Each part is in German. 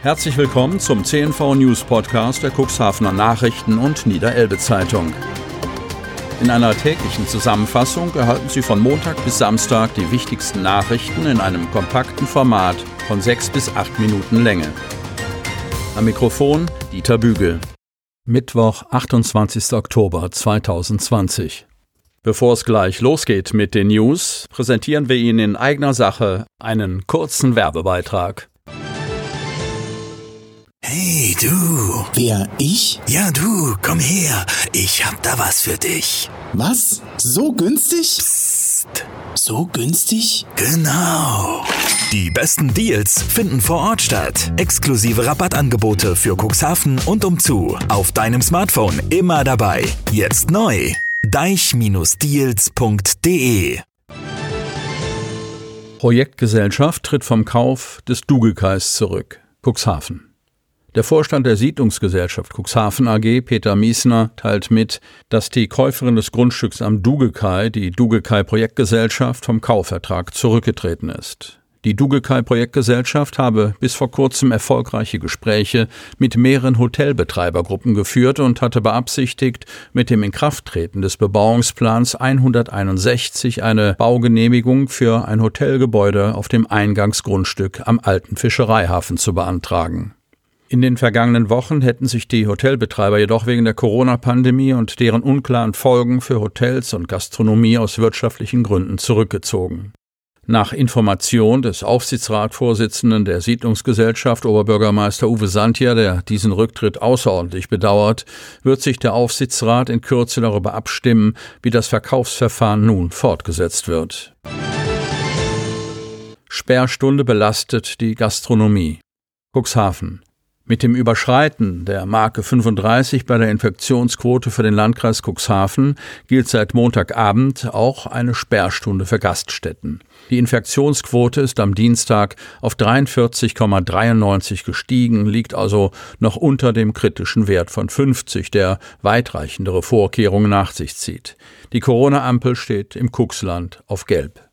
Herzlich willkommen zum CNV News Podcast der Cuxhavener Nachrichten und Niederelbe Zeitung. In einer täglichen Zusammenfassung erhalten Sie von Montag bis Samstag die wichtigsten Nachrichten in einem kompakten Format von sechs bis acht Minuten Länge. Am Mikrofon Dieter Bügel. Mittwoch, 28. Oktober 2020. Bevor es gleich losgeht mit den News, präsentieren wir Ihnen in eigener Sache einen kurzen Werbebeitrag. Hey du. Wer, ich? Ja du, komm her. Ich hab da was für dich. Was? So günstig? Psst. So günstig? Genau. Die besten Deals finden vor Ort statt. Exklusive Rabattangebote für Cuxhaven und umzu. Auf deinem Smartphone immer dabei. Jetzt neu. deich-deals.de Projektgesellschaft tritt vom Kauf des Dugekais zurück. Cuxhaven. Der Vorstand der Siedlungsgesellschaft Cuxhaven AG, Peter Miesner, teilt mit, dass die Käuferin des Grundstücks am Dugekai, die Dugekai Projektgesellschaft, vom Kaufvertrag zurückgetreten ist. Die Dugekai Projektgesellschaft habe bis vor kurzem erfolgreiche Gespräche mit mehreren Hotelbetreibergruppen geführt und hatte beabsichtigt, mit dem Inkrafttreten des Bebauungsplans 161 eine Baugenehmigung für ein Hotelgebäude auf dem Eingangsgrundstück am alten Fischereihafen zu beantragen. In den vergangenen Wochen hätten sich die Hotelbetreiber jedoch wegen der Corona-Pandemie und deren unklaren Folgen für Hotels und Gastronomie aus wirtschaftlichen Gründen zurückgezogen. Nach Information des Aufsichtsratsvorsitzenden der Siedlungsgesellschaft Oberbürgermeister Uwe Santier, der diesen Rücktritt außerordentlich bedauert, wird sich der Aufsichtsrat in Kürze darüber abstimmen, wie das Verkaufsverfahren nun fortgesetzt wird. Sperrstunde belastet die Gastronomie. Cuxhaven. Mit dem Überschreiten der Marke 35 bei der Infektionsquote für den Landkreis Cuxhaven gilt seit Montagabend auch eine Sperrstunde für Gaststätten. Die Infektionsquote ist am Dienstag auf 43,93 gestiegen, liegt also noch unter dem kritischen Wert von 50, der weitreichendere Vorkehrungen nach sich zieht. Die Corona-Ampel steht im Cuxland auf Gelb.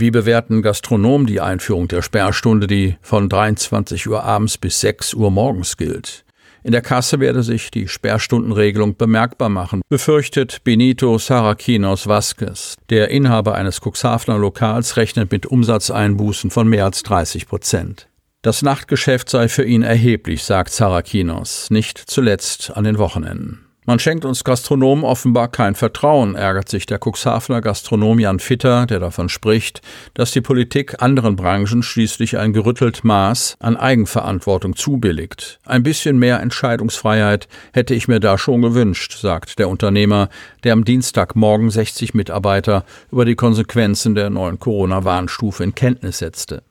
Wie bewerten Gastronomen die Einführung der Sperrstunde, die von 23 Uhr abends bis 6 Uhr morgens gilt? In der Kasse werde sich die Sperrstundenregelung bemerkbar machen, befürchtet Benito Sarakinos Vasquez. Der Inhaber eines Cuxhavener Lokals rechnet mit Umsatzeinbußen von mehr als 30 Prozent. Das Nachtgeschäft sei für ihn erheblich, sagt Sarakinos, nicht zuletzt an den Wochenenden. Man schenkt uns Gastronomen offenbar kein Vertrauen, ärgert sich der Cuxhavener Gastronom Jan Fitter, der davon spricht, dass die Politik anderen Branchen schließlich ein gerüttelt Maß an Eigenverantwortung zubilligt. Ein bisschen mehr Entscheidungsfreiheit hätte ich mir da schon gewünscht, sagt der Unternehmer, der am Dienstagmorgen 60 Mitarbeiter über die Konsequenzen der neuen Corona-Warnstufe in Kenntnis setzte.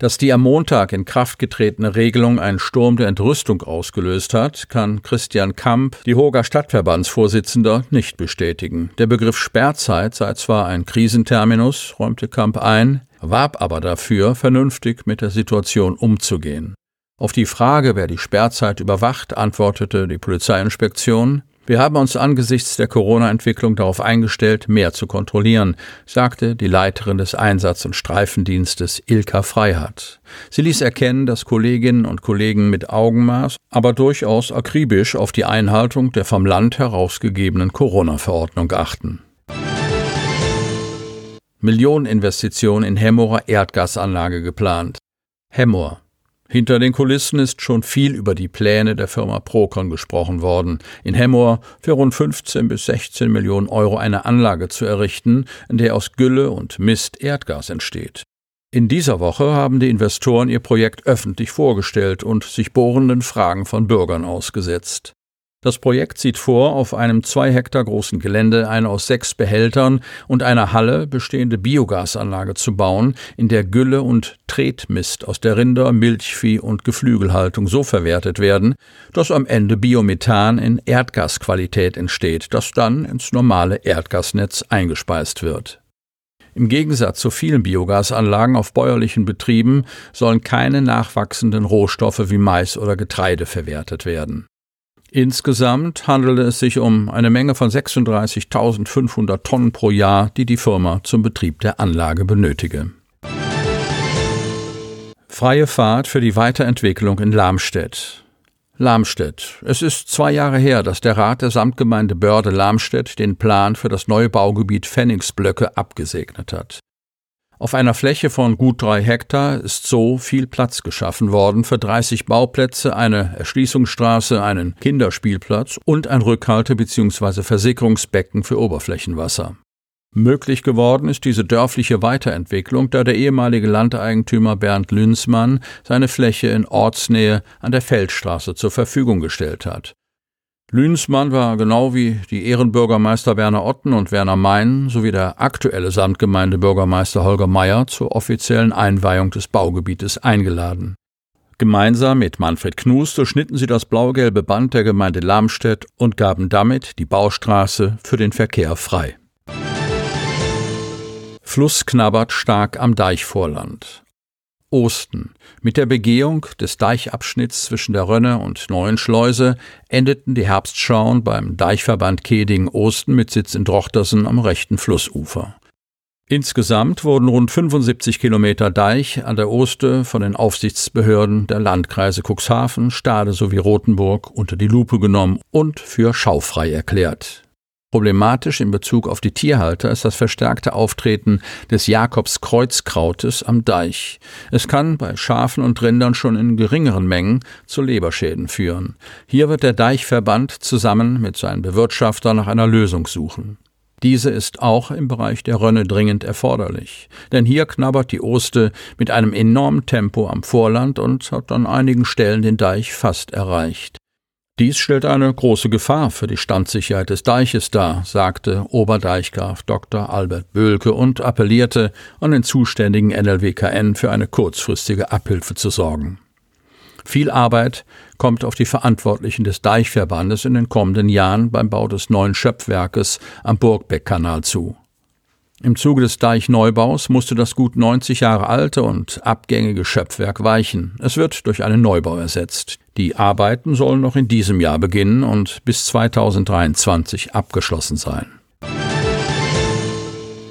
Dass die am Montag in Kraft getretene Regelung einen Sturm der Entrüstung ausgelöst hat, kann Christian Kamp, die Hoger Stadtverbandsvorsitzender, nicht bestätigen. Der Begriff Sperrzeit sei zwar ein Krisenterminus, räumte Kamp ein, warb aber dafür, vernünftig mit der Situation umzugehen. Auf die Frage, wer die Sperrzeit überwacht, antwortete die Polizeiinspektion, wir haben uns angesichts der Corona-Entwicklung darauf eingestellt, mehr zu kontrollieren, sagte die Leiterin des Einsatz- und Streifendienstes Ilka Freihardt. Sie ließ erkennen, dass Kolleginnen und Kollegen mit Augenmaß, aber durchaus akribisch auf die Einhaltung der vom Land herausgegebenen Corona-Verordnung achten. Millioneninvestition in Hemmorer Erdgasanlage geplant. Hemmor hinter den Kulissen ist schon viel über die Pläne der Firma Procon gesprochen worden, in Hemmoor für rund 15 bis 16 Millionen Euro eine Anlage zu errichten, in der aus Gülle und Mist Erdgas entsteht. In dieser Woche haben die Investoren ihr Projekt öffentlich vorgestellt und sich bohrenden Fragen von Bürgern ausgesetzt. Das Projekt sieht vor, auf einem zwei Hektar großen Gelände eine aus sechs Behältern und einer Halle bestehende Biogasanlage zu bauen, in der Gülle und Tretmist aus der Rinder-, Milchvieh- und Geflügelhaltung so verwertet werden, dass am Ende Biomethan in Erdgasqualität entsteht, das dann ins normale Erdgasnetz eingespeist wird. Im Gegensatz zu vielen Biogasanlagen auf bäuerlichen Betrieben sollen keine nachwachsenden Rohstoffe wie Mais oder Getreide verwertet werden. Insgesamt handelt es sich um eine Menge von 36.500 Tonnen pro Jahr, die die Firma zum Betrieb der Anlage benötige. Freie Fahrt für die Weiterentwicklung in Lamstedt. Lamstedt. Es ist zwei Jahre her, dass der Rat der Samtgemeinde Börde Lamstedt den Plan für das neue Baugebiet Pfennigsblöcke abgesegnet hat. Auf einer Fläche von gut drei Hektar ist so viel Platz geschaffen worden für 30 Bauplätze, eine Erschließungsstraße, einen Kinderspielplatz und ein Rückhalte- bzw. Versickerungsbecken für Oberflächenwasser. Möglich geworden ist diese dörfliche Weiterentwicklung, da der ehemalige Landeigentümer Bernd Lünsmann seine Fläche in Ortsnähe an der Feldstraße zur Verfügung gestellt hat. Lünsmann war genau wie die Ehrenbürgermeister Werner Otten und Werner Mein sowie der aktuelle Samtgemeindebürgermeister Holger Meyer zur offiziellen Einweihung des Baugebietes eingeladen. Gemeinsam mit Manfred Knus durchschnitten sie das blau-gelbe Band der Gemeinde Lamstedt und gaben damit die Baustraße für den Verkehr frei. Fluss knabbert stark am Deichvorland. Osten. Mit der Begehung des Deichabschnitts zwischen der Rönne und Neuen Schleuse endeten die Herbstschauen beim Deichverband Keding-Osten mit Sitz in Drochtersen am rechten Flussufer. Insgesamt wurden rund 75 Kilometer Deich an der Oste von den Aufsichtsbehörden der Landkreise Cuxhaven, Stade sowie Rothenburg unter die Lupe genommen und für schaufrei erklärt. Problematisch in Bezug auf die Tierhalter ist das verstärkte Auftreten des Jakobskreuzkrautes am Deich. Es kann bei Schafen und Rindern schon in geringeren Mengen zu Leberschäden führen. Hier wird der Deichverband zusammen mit seinen Bewirtschaftern nach einer Lösung suchen. Diese ist auch im Bereich der Rönne dringend erforderlich, denn hier knabbert die Oste mit einem enormen Tempo am Vorland und hat an einigen Stellen den Deich fast erreicht. Dies stellt eine große Gefahr für die Standsicherheit des Deiches dar, sagte Oberdeichgraf Dr. Albert Böhlke und appellierte an den zuständigen NLWKN für eine kurzfristige Abhilfe zu sorgen. Viel Arbeit kommt auf die Verantwortlichen des Deichverbandes in den kommenden Jahren beim Bau des neuen Schöpfwerkes am Burgbeckkanal zu. Im Zuge des Deichneubaus musste das gut 90 Jahre alte und abgängige Schöpfwerk weichen. Es wird durch einen Neubau ersetzt. Die Arbeiten sollen noch in diesem Jahr beginnen und bis 2023 abgeschlossen sein.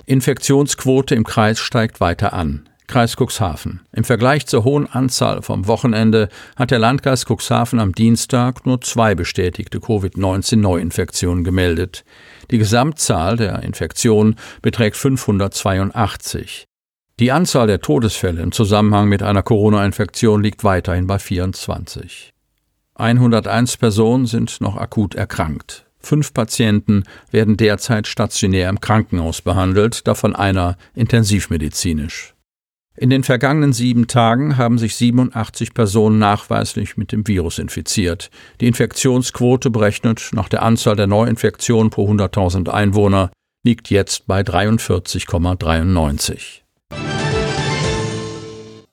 Infektionsquote im Kreis steigt weiter an. Kreis Cuxhaven. Im Vergleich zur hohen Anzahl vom Wochenende hat der Landkreis Cuxhaven am Dienstag nur zwei bestätigte Covid-19-Neuinfektionen gemeldet. Die Gesamtzahl der Infektionen beträgt 582. Die Anzahl der Todesfälle im Zusammenhang mit einer Corona-Infektion liegt weiterhin bei 24. 101 Personen sind noch akut erkrankt. Fünf Patienten werden derzeit stationär im Krankenhaus behandelt, davon einer intensivmedizinisch. In den vergangenen sieben Tagen haben sich 87 Personen nachweislich mit dem Virus infiziert. Die Infektionsquote berechnet nach der Anzahl der Neuinfektionen pro 100.000 Einwohner liegt jetzt bei 43,93.